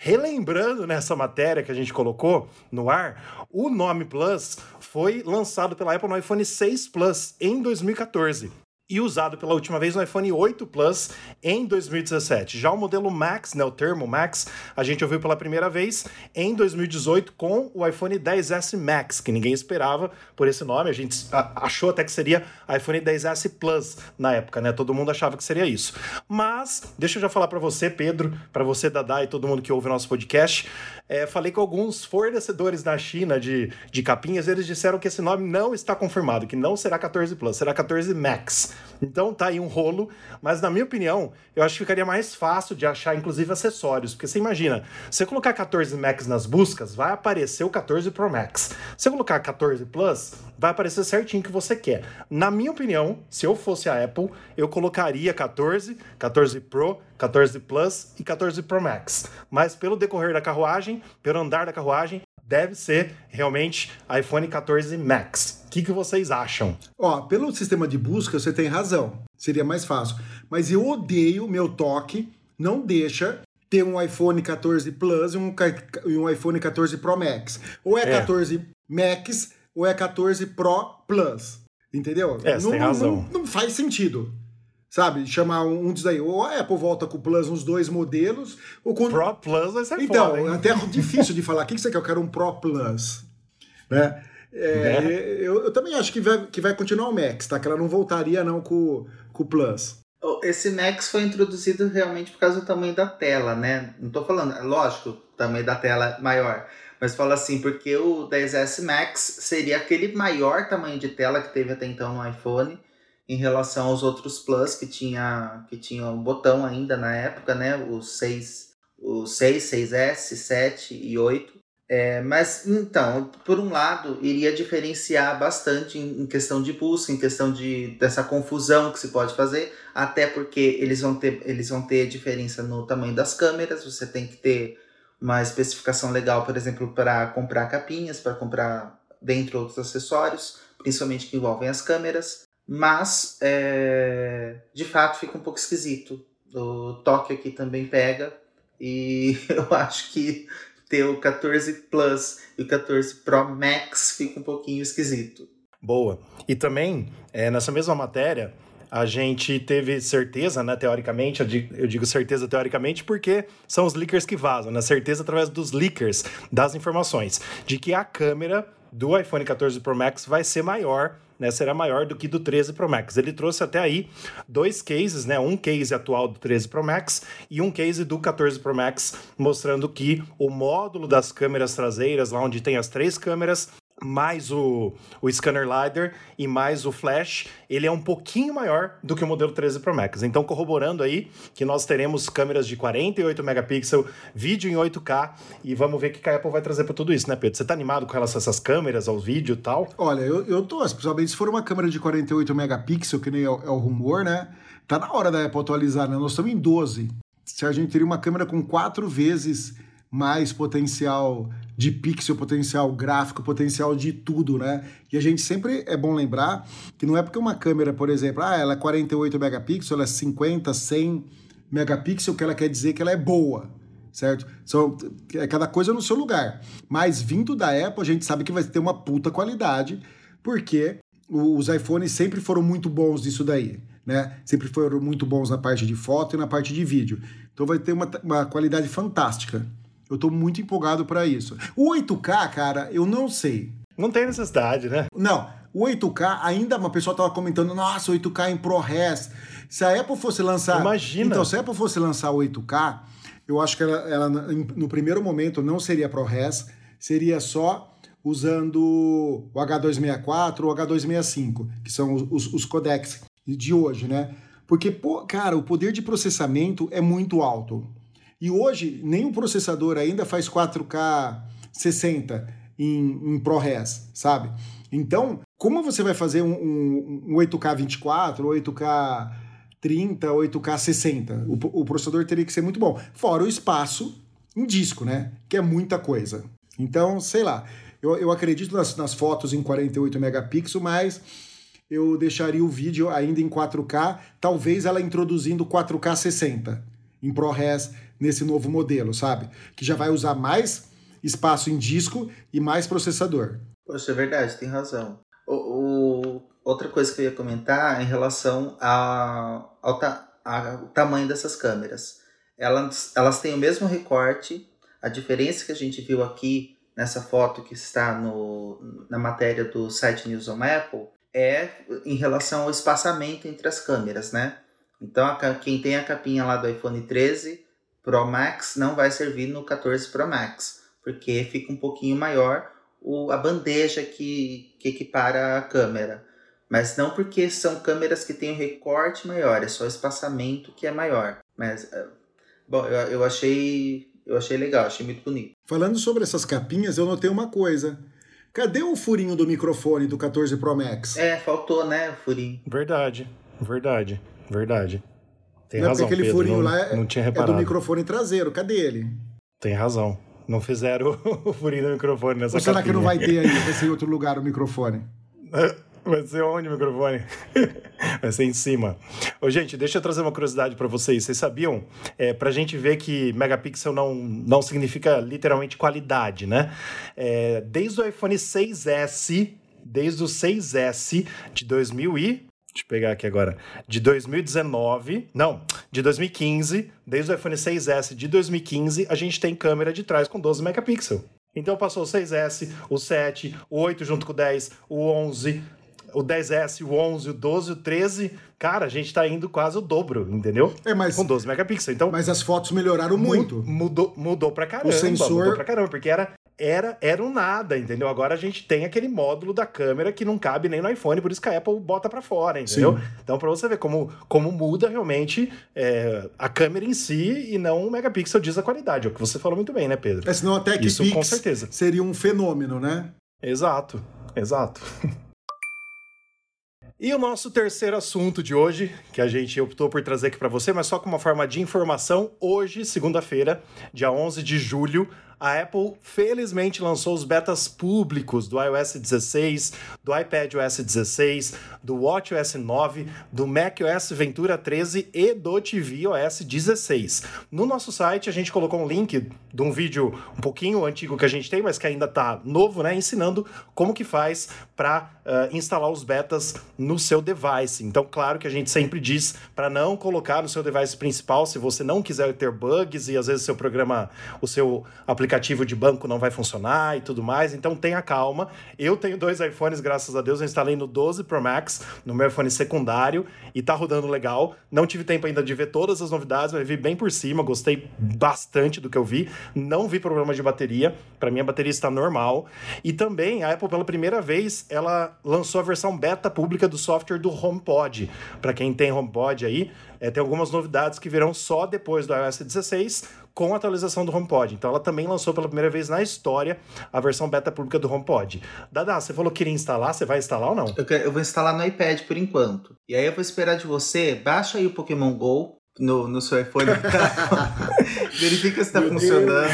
Relembrando nessa matéria que a gente colocou no ar, o nome Plus foi lançado pela Apple no iPhone 6 Plus em 2014 e usado pela última vez no iPhone 8 Plus em 2017. Já o modelo Max, né, o termo Max, a gente ouviu pela primeira vez em 2018 com o iPhone 10s Max, que ninguém esperava por esse nome. A gente achou até que seria iPhone 10s Plus na época, né? Todo mundo achava que seria isso. Mas deixa eu já falar para você, Pedro, para você, Dadá e todo mundo que ouve o nosso podcast. É, falei com alguns fornecedores da China de, de capinhas, eles disseram que esse nome não está confirmado, que não será 14 Plus, será 14 Max. Então tá aí um rolo, mas na minha opinião, eu acho que ficaria mais fácil de achar, inclusive, acessórios. Porque você imagina, você colocar 14 Max nas buscas, vai aparecer o 14 Pro Max. Se eu colocar 14 Plus, vai aparecer certinho o que você quer. Na minha opinião, se eu fosse a Apple, eu colocaria 14, 14 Pro, 14 Plus e 14 Pro Max. Mas pelo decorrer da carruagem, pelo andar da carruagem, deve ser realmente iPhone 14 Max. O que, que vocês acham? Ó, pelo sistema de busca, você tem razão. Seria mais fácil. Mas eu odeio meu toque, não deixa ter um iPhone 14 Plus e um, um iPhone 14 Pro Max. Ou é, é 14 Max ou é 14 Pro Plus. Entendeu? É, não, tem razão. Não, não faz sentido. Sabe? Chamar um, um diz aí, ou a Apple volta com o Plus uns dois modelos, ou com. Pro Plus vai ser Então, foda, até é difícil de falar. O que você quer? Eu quero um Pro Plus. Né? É, né? eu, eu, também acho que vai, que vai continuar o Max, tá? Que ela não voltaria não com, com o Plus. Esse Max foi introduzido realmente por causa do tamanho da tela, né? Não tô falando, é lógico, o tamanho da tela é maior. Mas fala assim, porque o 10S Max seria aquele maior tamanho de tela que teve até então no iPhone em relação aos outros Plus que tinha que tinha um botão ainda na época, né? Os 6, o 6, 6S, 7 e 8. É, mas então, por um lado, iria diferenciar bastante em, em, questão de busca, em questão de dessa confusão que se pode fazer, até porque eles vão ter eles vão ter diferença no tamanho das câmeras, você tem que ter uma especificação legal, por exemplo, para comprar capinhas, para comprar dentre outros acessórios, principalmente que envolvem as câmeras. Mas, é, de fato, fica um pouco esquisito. O toque aqui também pega. E eu acho que ter o 14 Plus e o 14 Pro Max fica um pouquinho esquisito. Boa. E também, é, nessa mesma matéria, a gente teve certeza, né, teoricamente, eu digo, certeza teoricamente porque são os leakers que vazam, né? Certeza através dos leakers das informações, de que a câmera do iPhone 14 Pro Max vai ser maior né, será maior do que do 13 Pro Max. Ele trouxe até aí dois cases, né, um case atual do 13 Pro Max e um case do 14 Pro Max, mostrando que o módulo das câmeras traseiras, lá onde tem as três câmeras, mais o, o scanner LiDAR e mais o flash, ele é um pouquinho maior do que o modelo 13 Pro Max. Então, corroborando aí que nós teremos câmeras de 48 megapixels, vídeo em 8K e vamos ver o que a Apple vai trazer para tudo isso, né, Pedro? Você tá animado com relação a essas câmeras, aos vídeos e tal? Olha, eu, eu tô, principalmente se for uma câmera de 48 megapixels, que nem é, é o rumor, né? Tá na hora da Apple atualizar, né? Nós estamos em 12. Se a gente teria uma câmera com quatro vezes mais potencial de pixel, potencial gráfico, potencial de tudo, né? E a gente sempre é bom lembrar que não é porque uma câmera, por exemplo, ah, ela é 48 megapixels, ela é 50, 100 megapixels, que ela quer dizer que ela é boa. certo? São, é cada coisa no seu lugar. Mas vindo da Apple, a gente sabe que vai ter uma puta qualidade, porque os iPhones sempre foram muito bons nisso daí, né? Sempre foram muito bons na parte de foto e na parte de vídeo. Então vai ter uma, uma qualidade fantástica. Eu tô muito empolgado para isso. O 8K, cara, eu não sei. Não tem necessidade, né? Não, o 8K ainda uma pessoa tava comentando, nossa, 8K em ProRes. Se a Apple fosse lançar, Imagina. então se a Apple fosse lançar o 8K, eu acho que ela, ela no primeiro momento não seria ProRes, seria só usando o H264 ou o H265, que são os, os, os codecs de hoje, né? Porque, pô, cara, o poder de processamento é muito alto. E hoje, nem o processador ainda faz 4K 60 em, em ProRes, sabe? Então, como você vai fazer um, um, um 8K 24, 8K 30, 8K 60? O, o processador teria que ser muito bom. Fora o espaço em disco, né? Que é muita coisa. Então, sei lá. Eu, eu acredito nas, nas fotos em 48 megapixels, mas eu deixaria o vídeo ainda em 4K, talvez ela introduzindo 4K 60 em ProRes nesse novo modelo, sabe? Que já vai usar mais espaço em disco e mais processador. Poxa, é verdade, tem razão. O, o, outra coisa que eu ia comentar é em relação a, ao, ta, ao tamanho dessas câmeras. Elas, elas têm o mesmo recorte, a diferença que a gente viu aqui nessa foto que está no, na matéria do site News on Apple é em relação ao espaçamento entre as câmeras, né? Então, a, quem tem a capinha lá do iPhone 13 Pro Max não vai servir no 14 Pro Max, porque fica um pouquinho maior o, a bandeja que, que equipara a câmera. Mas não porque são câmeras que têm um recorte maior, é só o espaçamento que é maior. Mas, eh, bom, eu, eu achei eu achei legal, achei muito bonito. Falando sobre essas capinhas, eu notei uma coisa. Cadê o furinho do microfone do 14 Pro Max? É, faltou, né, o furinho. Verdade, verdade, verdade. Tem não, razão, porque aquele Pedro, furinho não, lá é, não tinha é reparado. do microfone traseiro. Cadê ele? Tem razão. Não fizeram o furinho do microfone nessa Ou será que não vai ter aí? Vai ser em outro lugar o microfone? Vai ser onde o microfone? Vai ser em cima. Ô, gente, deixa eu trazer uma curiosidade para vocês. Vocês sabiam? É, pra gente ver que megapixel não, não significa literalmente qualidade, né? É, desde o iPhone 6S, desde o 6S de 2000 e... Deixa eu pegar aqui agora. De 2019, não, de 2015, desde o iPhone 6S de 2015, a gente tem câmera de trás com 12 megapixels. Então passou o 6S, o 7, o 8 junto com o 10, o 11, o 10S, o 11, o 12, o 13. Cara, a gente tá indo quase o dobro, entendeu? É, mas- Com 12 megapixels. Então, Mas as fotos melhoraram muito. mu- Mudou, mudou pra caramba. O sensor- Mudou pra caramba, porque era, era, era um nada, entendeu? Agora a gente tem aquele módulo da câmera que não cabe nem no iPhone, por isso que a Apple bota pra fora, entendeu? Sim. Então, pra você ver como, como muda realmente é, a câmera em si e não o megapixel diz a qualidade. É o que você falou muito bem, né, Pedro? É, senão a TechPix Isso com certeza. seria um fenômeno, né? Exato, exato. E o nosso terceiro assunto de hoje, que a gente optou por trazer aqui para você, mas só como uma forma de informação, hoje, segunda-feira, dia 11 de julho, a Apple felizmente lançou os betas públicos do iOS 16, do iPadOS 16, do WatchOS 9, do macOS Ventura 13 e do tvOS 16. No nosso site a gente colocou um link de um vídeo um pouquinho antigo que a gente tem, mas que ainda tá novo, né, ensinando como que faz para instalar os betas no seu device. Então, claro que a gente sempre diz para não colocar no seu device principal se você não quiser ter bugs e às vezes seu programa, o seu aplicativo de banco não vai funcionar e tudo mais. Então, tenha calma. Eu tenho dois iPhones, graças a Deus, eu instalei no 12 Pro Max, no meu iPhone secundário e tá rodando legal. Não tive tempo ainda de ver todas as novidades, mas vi bem por cima, gostei bastante do que eu vi. Não vi problema de bateria, para mim a bateria está normal. E também a Apple pela primeira vez, ela lançou a versão beta pública do software do HomePod. Para quem tem HomePod aí, é, tem algumas novidades que virão só depois do iOS 16 com a atualização do HomePod. Então ela também lançou pela primeira vez na história a versão beta pública do HomePod. Dada, você falou que queria instalar, você vai instalar ou não? Eu, eu vou instalar no iPad por enquanto. E aí eu vou esperar de você, baixa aí o Pokémon GO no, no seu iPhone. Verifica se tá Meu funcionando.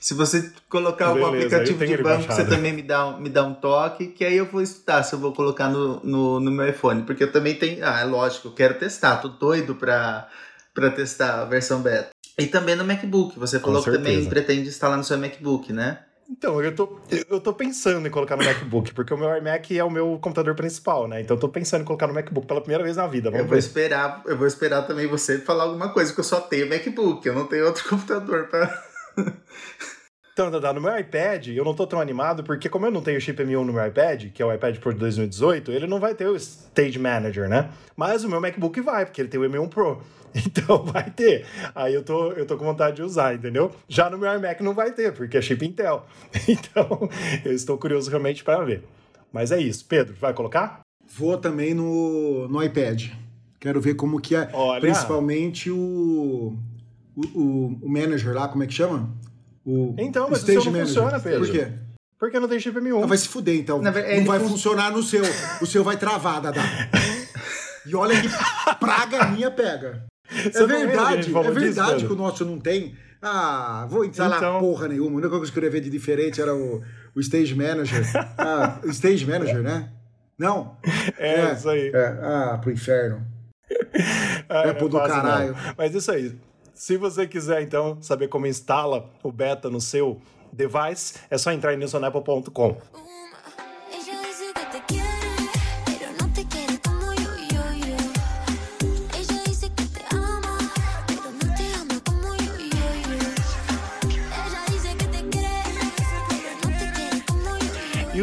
Se você colocar algum Beleza, aplicativo de banco, você também me dá, um, me dá um toque, que aí eu vou estudar se eu vou colocar no, no, no meu iPhone. Porque eu também tenho. Ah, é lógico, eu quero testar, tô doido pra, pra testar a versão beta. E também no MacBook. Você falou que também pretende instalar no seu MacBook, né? Então, eu tô, eu tô pensando em colocar no MacBook, porque o meu iMac é o meu computador principal, né? Então eu tô pensando em colocar no MacBook pela primeira vez na vida. Eu Vamos vou ver. esperar, eu vou esperar também você falar alguma coisa, porque eu só tenho MacBook, eu não tenho outro computador pra. Então, Dada, no meu iPad, eu não tô tão animado, porque como eu não tenho o chip M1 no meu iPad, que é o iPad Pro de 2018, ele não vai ter o Stage Manager, né? Mas o meu MacBook vai, porque ele tem o M1 Pro. Então vai ter. Aí eu tô, eu tô com vontade de usar, entendeu? Já no meu iMac não vai ter, porque é chip Intel. Então, eu estou curioso realmente para ver. Mas é isso. Pedro, vai colocar? Vou também no, no iPad. Quero ver como que é. Olha. Principalmente o, o, o, o manager lá, como é que chama? O Então, mas o Stage seu não Manager. funciona, Pedro. Por quê? Porque não tem chip M1. Ah, vai se fuder, então. Na verdade, não ele vai fun- funcionar no seu. O seu vai travar, Dadá. E olha que praga minha pega. Você é verdade, é disso, verdade Pedro? que o nosso não tem. Ah, vou instalar Então. porra nenhuma. A única coisa que eu queria ver de diferente era o, o Stage Manager. Ah, o Stage Manager, né? Não? É, isso aí. É, ah, pro inferno. Ah, É pro do fácil, não. caralho. Mas isso aí. Se você quiser, então, saber como instala o beta no seu device, é só entrar em nilsonapple.com.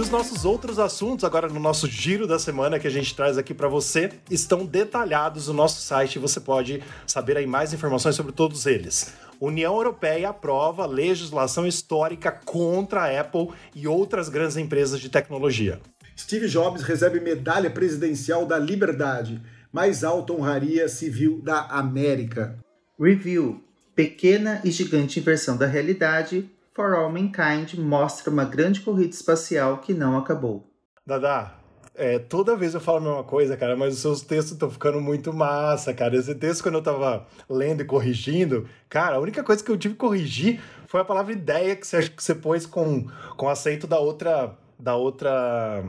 os nossos outros assuntos, agora no nosso giro da semana que a gente traz aqui para você, estão detalhados no nosso site e você pode saber aí mais informações sobre todos eles. União Europeia aprova legislação histórica contra a Apple e outras grandes empresas de tecnologia. Steve Jobs recebe medalha presidencial da liberdade, mais alta honraria civil da América. Review: Pequena e gigante inversão da realidade. For All Mankind mostra uma grande corrida espacial que não acabou. Dada, é, toda vez eu falo a mesma coisa, cara, mas os seus textos estão ficando muito massa, cara. Esse texto, quando eu tava lendo e corrigindo, cara, a única coisa que eu tive que corrigir foi a palavra ideia que você, que você pôs com, com aceito da outra. Da outra.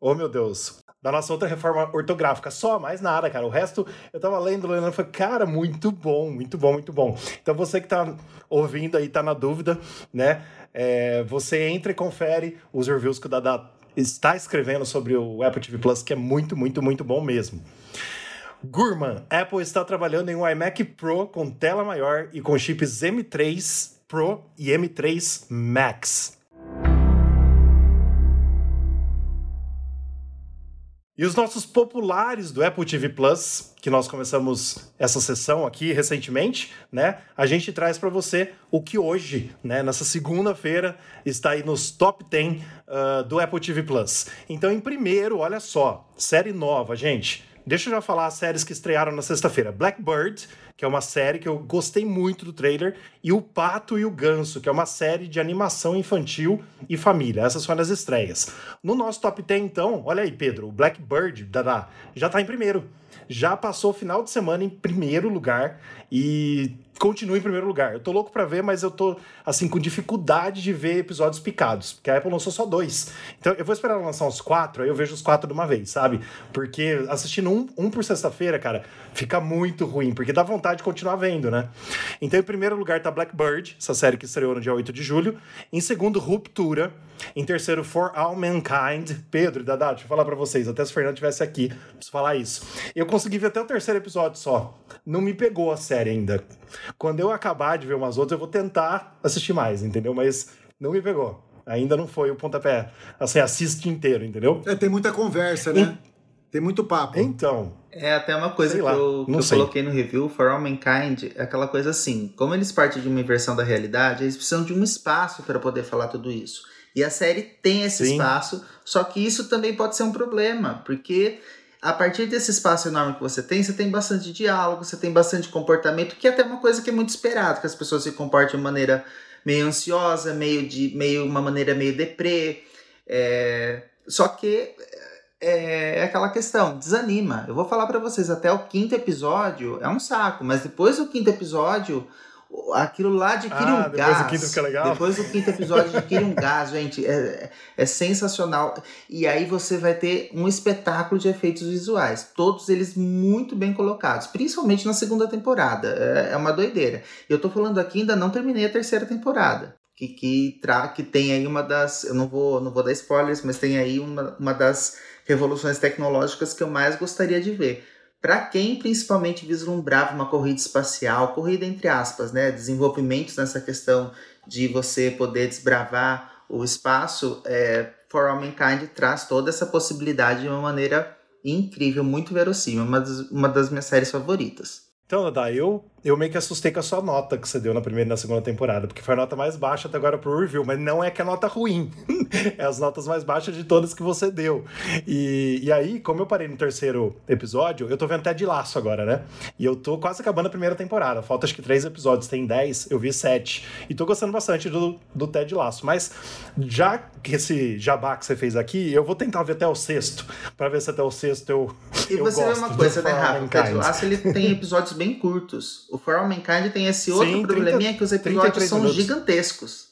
Oh, meu Deus. Da nossa outra reforma ortográfica. Só, mais nada, cara. O resto eu tava lendo, lendo, e falei, cara, muito bom, muito bom, muito bom. Então você que tá ouvindo aí, tá na dúvida, né? É, você entra e confere os reviews que o Dada está escrevendo sobre o Apple TV Plus, que é muito, muito, muito bom mesmo. Gurman, Apple está trabalhando em um iMac Pro com tela maior e com chips M3 Pro e M3 Max. E os nossos populares do Apple TV Plus, que nós começamos essa sessão aqui recentemente, né? A gente traz para você o que hoje, né, nessa segunda-feira, está aí nos top 10 ah, do Apple TV Plus. Então, em primeiro, olha só, série nova, gente. Deixa eu já falar as séries que estrearam na sexta-feira. Blackbird, que é uma série que eu gostei muito do trailer, e O Pato e o Ganso, que é uma série de animação infantil e família. Essas foram as estreias. No nosso top 10, então, olha aí, Pedro, o Blackbird, Dada, já tá em primeiro. Já passou o final de semana em primeiro lugar e continua em primeiro lugar. Eu tô louco pra ver, mas eu tô, assim, com dificuldade de ver episódios picados, porque a Apple lançou só dois. Então eu vou esperar ela lançar uns quatro, aí eu vejo os quatro de uma vez, sabe? Porque assistindo um, um por sexta-feira, cara, fica muito ruim, porque dá vontade de continuar vendo, né? Então, em primeiro lugar tá Blackbird, essa série que estreou no dia 8 de julho. Em segundo, Ruptura. Em terceiro, For All Mankind. Pedro e Dada, deixa eu falar pra vocês, até se o Fernando estivesse aqui, preciso falar isso. Eu consegui ver até o terceiro episódio só. Não me pegou a série ainda. Quando eu acabar de ver umas outras, eu vou tentar assistir mais, entendeu? Mas não me pegou. Ainda não foi o pontapé. Assim, assiste inteiro, entendeu? É, tem muita conversa, né? Tem muito papo. Então, É até uma coisa que lá, eu, que eu coloquei no review, For All Mankind, é aquela coisa assim, como eles partem de uma inversão da realidade, eles precisam de um espaço para poder falar tudo isso. E a série tem esse Sim. espaço, só que isso também pode ser um problema, porque a partir desse espaço enorme que você tem, você tem bastante diálogo, você tem bastante comportamento, que é até uma coisa que é muito esperado, que as pessoas se comportem de uma maneira meio ansiosa, meio de meio uma maneira meio deprê. É, só que é, é aquela questão, desanima. Eu vou falar pra vocês, até o quinto episódio é um saco, mas depois do quinto episódio, aquilo lá adquire Ah, um depois gás. do quinto fica legal? Depois do quinto episódio adquire um gás, gente. É, é sensacional. E aí você vai ter um espetáculo de efeitos visuais. Todos eles muito bem colocados. Principalmente na segunda temporada. É, é uma doideira. Eu tô falando aqui, ainda não terminei a terceira temporada. Que, que, tra que tem aí uma das. Eu não vou, não vou dar spoilers, mas tem aí uma, uma das revoluções tecnológicas que eu mais gostaria de ver. Para quem principalmente vislumbrava uma corrida espacial, corrida entre aspas, né, desenvolvimentos nessa questão de você poder desbravar o espaço, é, For All Mankind traz toda essa possibilidade de uma maneira incrível, muito verossímil, uma das, uma das minhas séries favoritas. Então, Dada, eu, eu meio que assustei com a sua nota que você deu na primeira e na segunda temporada, porque foi a nota mais baixa até agora pro review, mas não é que a nota ruim. é as notas mais baixas de todas que você deu. E, e aí, como eu parei no terceiro episódio, eu tô vendo até de laço agora, né? E eu tô quase acabando a primeira temporada. Falta acho que três episódios, tem dez, eu vi sete. E tô gostando bastante do, do Ted Laço. Mas já que esse jabá que você fez aqui, eu vou tentar ver até o sexto, pra ver se até o sexto eu. E eu você vê gosto uma do coisa, né, Rafa? O. Ted Lasso ele tem episódios bem curtos. O For All Mankind tem esse outro Sim, 30, probleminha que os episódios 33 são minutos. gigantescos.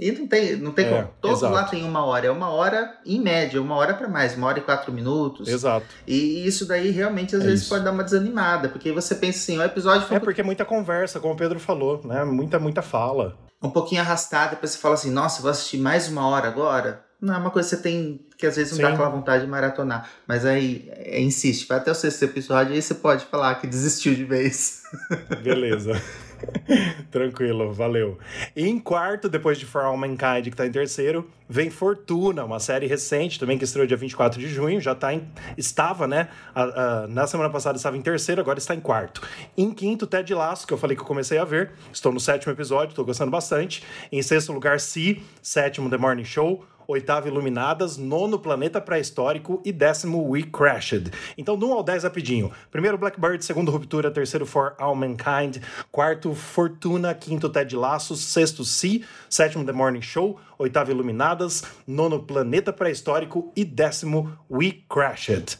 E não tem, não tem É, como. Todos exato. lá tem uma hora. É uma hora, em média, uma hora pra mais, uma hora e quatro minutos. Exato. E isso daí realmente às É vezes isso. pode dar uma desanimada, porque você pensa assim, o episódio foi É porque é muita conversa, como o Pedro falou, né? Muita, muita fala. um pouquinho arrastado, depois você fala assim, nossa, eu vou assistir mais uma hora agora. Não é uma coisa que você tem, que às vezes não dá Sim. aquela vontade de maratonar. Mas aí, é, insiste, vai até o sexto episódio e aí você pode falar que desistiu de vez. Beleza. Tranquilo, valeu. E em quarto, depois de For All Mankind, que tá em terceiro, vem Fortuna, uma série recente também que estreou dia 24 de junho, já tá em, estava, né? a- a- na semana passada estava em terceiro, agora está em quarto. Em quinto, Ted Lasso, que eu falei que eu comecei a ver, estou no sétimo episódio, estou gostando bastante. Em sexto lugar, Si, sétimo, The Morning Show. Oitavo, Iluminadas. Nono, Planeta Pré-Histórico. E décimo, We Crashed. Então, do 1 ao 10, rapidinho. Primeiro, Blackbird. Segundo, Ruptura. Terceiro, For All Mankind. Quarto, Fortuna. Quinto, Ted Lasso. Sexto, Si. Sétimo, The Morning Show. Oitavo, Iluminadas. Nono, Planeta Pré-Histórico. E décimo, We Crashed.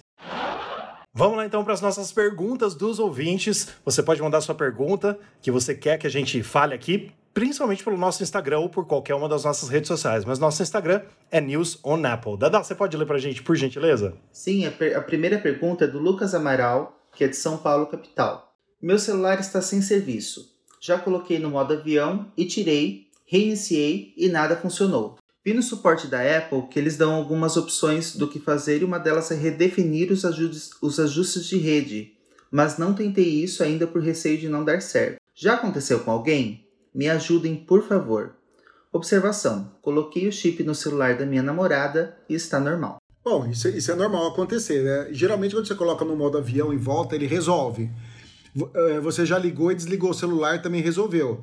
Vamos lá então para as nossas perguntas dos ouvintes. Você pode mandar sua pergunta que você quer que a gente fale aqui, principalmente pelo nosso Instagram ou por qualquer uma das nossas redes sociais. Mas nosso Instagram é News on Apple. Dada, você pode ler para a gente, por gentileza? Sim, a, a primeira pergunta é do Lucas Amaral, que é de São Paulo, capital. Meu celular está sem serviço. Já coloquei no modo avião e tirei, reiniciei e nada funcionou. Vi no suporte da Apple que eles dão algumas opções do que fazer e uma delas é redefinir os ajustes, os ajustes de rede, mas não tentei isso ainda por receio de não dar certo. Já aconteceu com alguém? Me ajudem, por favor. Observação: coloquei o chip no celular da minha namorada e está normal. Bom, isso, isso é normal acontecer, né? Geralmente quando você coloca no modo avião e volta, ele resolve. Eh, Você já ligou e desligou o celular, também resolveu.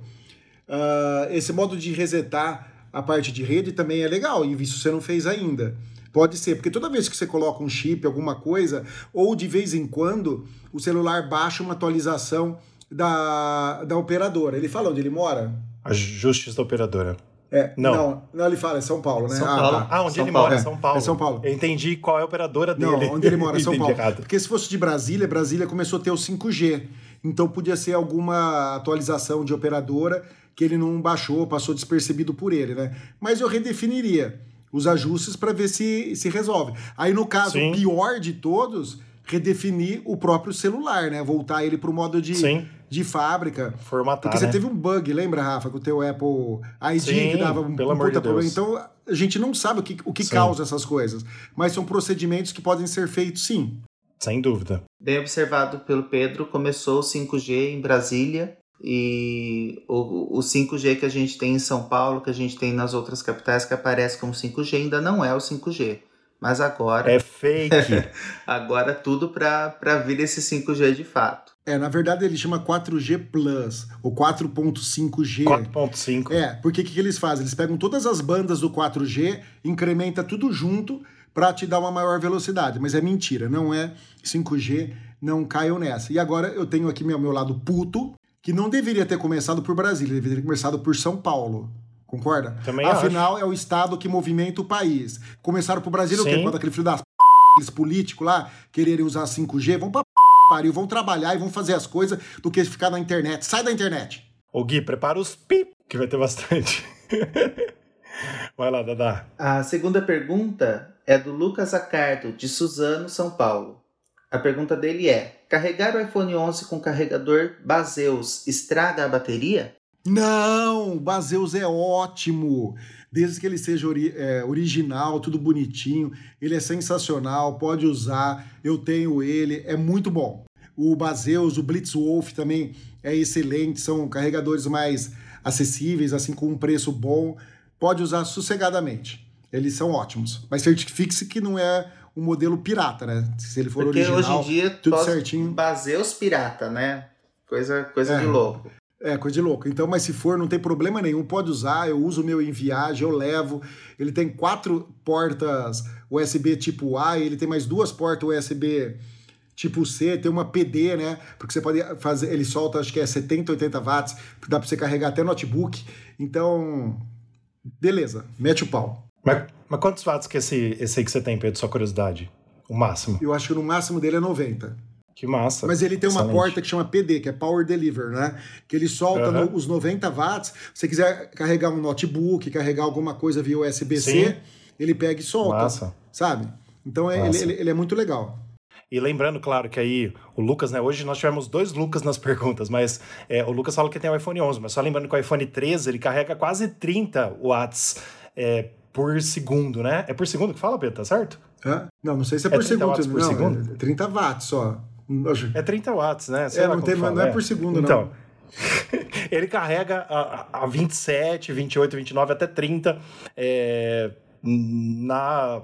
Ah, esse modo de resetar a parte de rede também é legal, e isso você não fez ainda. Pode ser, porque toda vez que você coloca um chip, alguma coisa, ou de vez em quando, o celular baixa uma atualização da, da operadora. Ele fala onde ele mora? Ajustes da operadora. É, Não. não, não, ele fala, é São Paulo, né? São Ah, Paulo. tá. Ah, onde São ele Paulo, mora? é. São Paulo. É São Paulo. Eu entendi qual é a operadora dele. Não, onde ele mora, São Entendi Paulo. errado. Porque se fosse de Brasília, Brasília começou a ter o 5G. Então podia ser alguma atualização de operadora que ele não baixou, passou despercebido por ele, né? Mas eu redefiniria os ajustes para ver se se resolve. Aí no caso, Sim. o pior de todos, redefinir o próprio celular, né? Voltar ele para o modo de, Sim. de fábrica. Formatar, Porque você né? teve um bug, lembra, Rafa, com o teu Apple ID Sim, que dava um pelo um amor de puta problema. Então a gente não sabe o que, o que causa essas coisas. Mas são procedimentos que podem ser feitos sim. Sem dúvida. Bem observado pelo Pedro, começou o 5G em Brasília e o, o 5G que a gente tem em São Paulo, que a gente tem nas outras capitais que aparece como 5G, ainda não é o 5G. Mas agora, É fake. agora tudo para vir esse 5G de fato. É, na verdade ele chama 4G Plus, ou 4.5G. 4.5. É, porque o que, que eles fazem? Eles pegam todas as bandas do 4G, incrementa tudo junto para te dar uma maior velocidade. Mas é mentira, não é 5G, não caiam nessa. E agora eu tenho aqui meu, meu lado puto, que não deveria ter começado por Brasília, deveria ter começado por São Paulo. Concorda? Também Afinal, é o estado que movimenta o país. Começaram por Brasília, o quê? Sim. Quando aquele filho das p... políticos lá quererem usar 5G, vão pra p... pariu, vão trabalhar e vão fazer as coisas do que ficar na internet. Sai da internet. Ô Gui, prepara os pip, que vai ter bastante. vai lá, Dadá. A segunda pergunta é do Lucas Acardo, de Suzano, São Paulo. A pergunta dele é: carregar o iPhone 11 com carregador Baseus estraga a bateria? Não, Baseus é ótimo. Desde que ele seja ori é, original, tudo bonitinho, ele é sensacional, pode usar. Eu tenho ele, é muito bom. O Baseus, o Blitzwolf também é excelente, são carregadores mais acessíveis, assim com um preço bom. Pode usar sossegadamente. Eles são ótimos. Mas certifique-se que não é um modelo pirata, né? Se ele for Porque original, hoje em dia tudo certinho. Baseus pirata, né? Coisa, coisa É. de louco. É, coisa de louco. Então, mas se for, não tem problema nenhum, pode usar. Eu uso o meu em viagem, eu levo. Ele tem quatro portas USB tipo A, e ele tem mais duas portas USB tipo C, tem uma PD, né? Porque você pode fazer, ele solta, acho que é 70, 80 watts, dá pra você carregar até notebook. Então, beleza, mete o pau. Mas, mas quantos watts que esse, esse aí que você tem, Pedro? Só curiosidade. O máximo. Eu acho que no máximo dele é 90. Que massa. Mas ele tem uma Excelente. porta que chama PD, que é Power Deliver, né? Que ele solta Aham. no- os 90 watts. Se você quiser carregar um notebook, carregar alguma coisa via USB-C, ele pega e solta. Massa. Sabe? Então é- ele, ele- ele é muito legal. E lembrando, claro, que aí o Lucas, né? Hoje nós tivemos dois Lucas nas perguntas, mas é, o Lucas fala que tem o iPhone 11, mas só lembrando que o iPhone 13 ele carrega quase 30 watts é, por segundo, né? É por segundo que fala, Pedro, tá certo? Hã? Não, não sei se é É por 30 segundo. watts por não, segundo? é 30 watts só. É 30 watts, né? Sei É, não tem- fala, não é por segundo, não. então, ele carrega a, a a 27, 28, 29 até 30 é, na,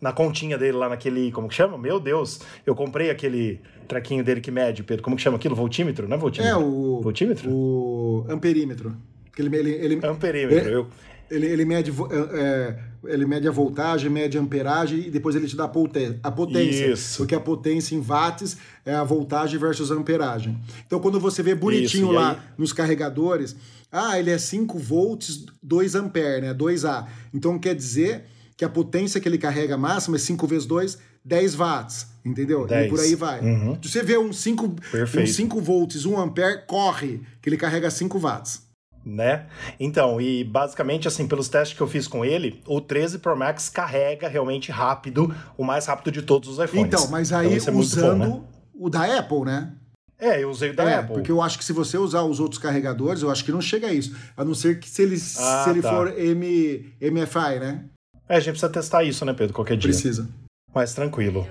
na continha dele lá naquele. Como que chama? Meu Deus! Eu comprei aquele traquinho dele que mede, Pedro. Como que chama aquilo? Voltímetro? Não é voltímetro? É o, Voltímetro? o amperímetro. Ele, ele, ele, Amperímetro. É. Eu, ele, ele mede, vo- é, ele mede a voltagem, mede a amperagem e depois ele te dá a poten- a potência. Isso. Porque a potência em watts é a voltagem versus a amperagem. Então quando você vê bonitinho Isso, e lá aí- nos carregadores, ah, ele é 5 volts, 2 ampere, né? 2A. Então quer dizer que a potência que ele carrega máxima é 5 vezes 2, 10 watts. Entendeu? E 10. por aí vai. Uhum. Você vê um 5 um Perfeito. 5 volts, 1 ampere, corre, que ele carrega 5 watts. Né? Então, e basicamente, assim, pelos testes que eu fiz com ele, o 13 Pro Max carrega realmente rápido, o mais rápido de todos os iPhones. Então, mas aí isso é usando bom, né? o da Apple, né? É, eu usei o da é, Apple. porque eu acho que se você usar os outros carregadores, eu acho que não chega a isso. A não ser que se ele, Ah, se ele tá. for M, MFI, né? É, a gente precisa testar isso, né, Pedro, qualquer dia. Precisa. Mas tranquilo.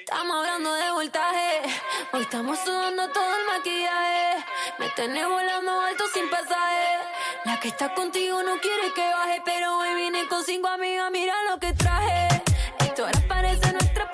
Estamos hablando de voltaje. Hoy estamos sudando todo el maquillaje. Me tenés volando alto sin pasaje. La que está contigo no quiere que baje. Pero hoy vine con cinco amigas. Mira lo que traje. Esto ahora parece nuestra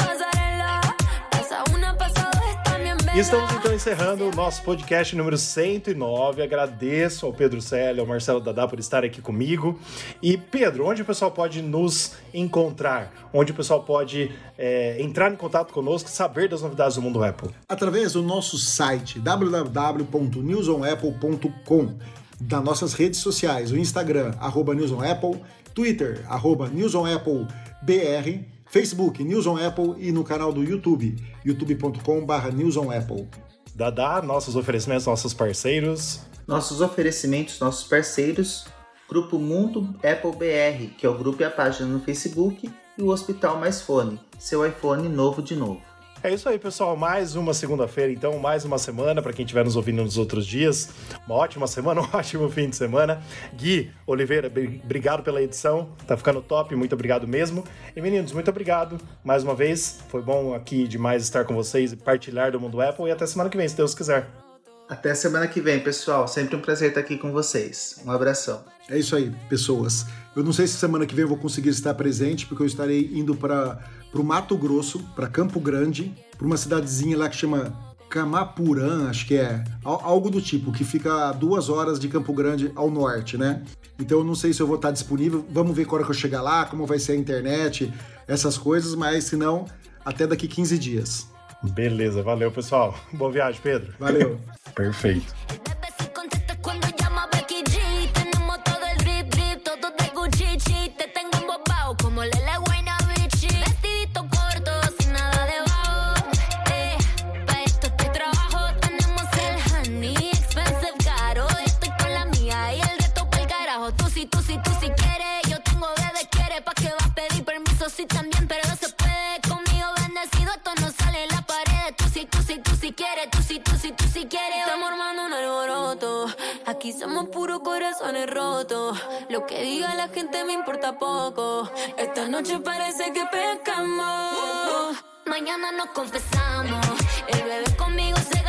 E estamos então encerrando o nosso podcast número 109. Agradeço ao Pedro Célio, ao Marcelo Dadá por estar aqui comigo. E Pedro, onde o pessoal pode nos encontrar? Onde o pessoal pode é, entrar em contato conosco saber das novidades do mundo Apple? Através do nosso site www.newsonapple.com, das nossas redes sociais, o Instagram, arroba newsonapple, Twitter, arroba newsonapplebr, Facebook, News on Apple e no canal do YouTube, youtube.com.br newsonapple. Dadá, nossos oferecimentos, nossos parceiros. Nossos oferecimentos, nossos parceiros, Grupo Mundo Apple BR, que é o grupo e a página no Facebook, e o Hospital Mais Fone, seu iPhone novo de novo. É isso aí, pessoal. Mais uma segunda-feira, então, mais uma semana para quem estiver nos ouvindo nos outros dias. Uma ótima semana, um ótimo fim de semana. Gui Oliveira, bri- obrigado pela edição. Tá ficando top, muito obrigado mesmo. E meninos, muito obrigado mais uma vez. Foi bom aqui demais estar com vocês e partilhar do mundo Apple. E até semana que vem, se Deus quiser. Até semana que vem, pessoal. Sempre um prazer estar aqui com vocês. Um abração. É isso aí, pessoas. Eu não sei se semana que vem eu vou conseguir estar presente, porque eu estarei indo para o Mato Grosso, para Campo Grande, para uma cidadezinha lá que chama Camapurã, acho que é, al- algo do tipo, que fica a duas horas de Campo Grande ao norte, né? Então eu não sei se eu vou estar disponível, vamos ver quando que eu chegar lá, como vai ser a internet, essas coisas, mas se não, até daqui 15 dias. Beleza, valeu, pessoal. Boa viagem, Pedro. Valeu! Perfeito. Que diga la gente me importa poco. Esta noche parece que pescamos. Mañana nos confesamos. El bebé conmigo se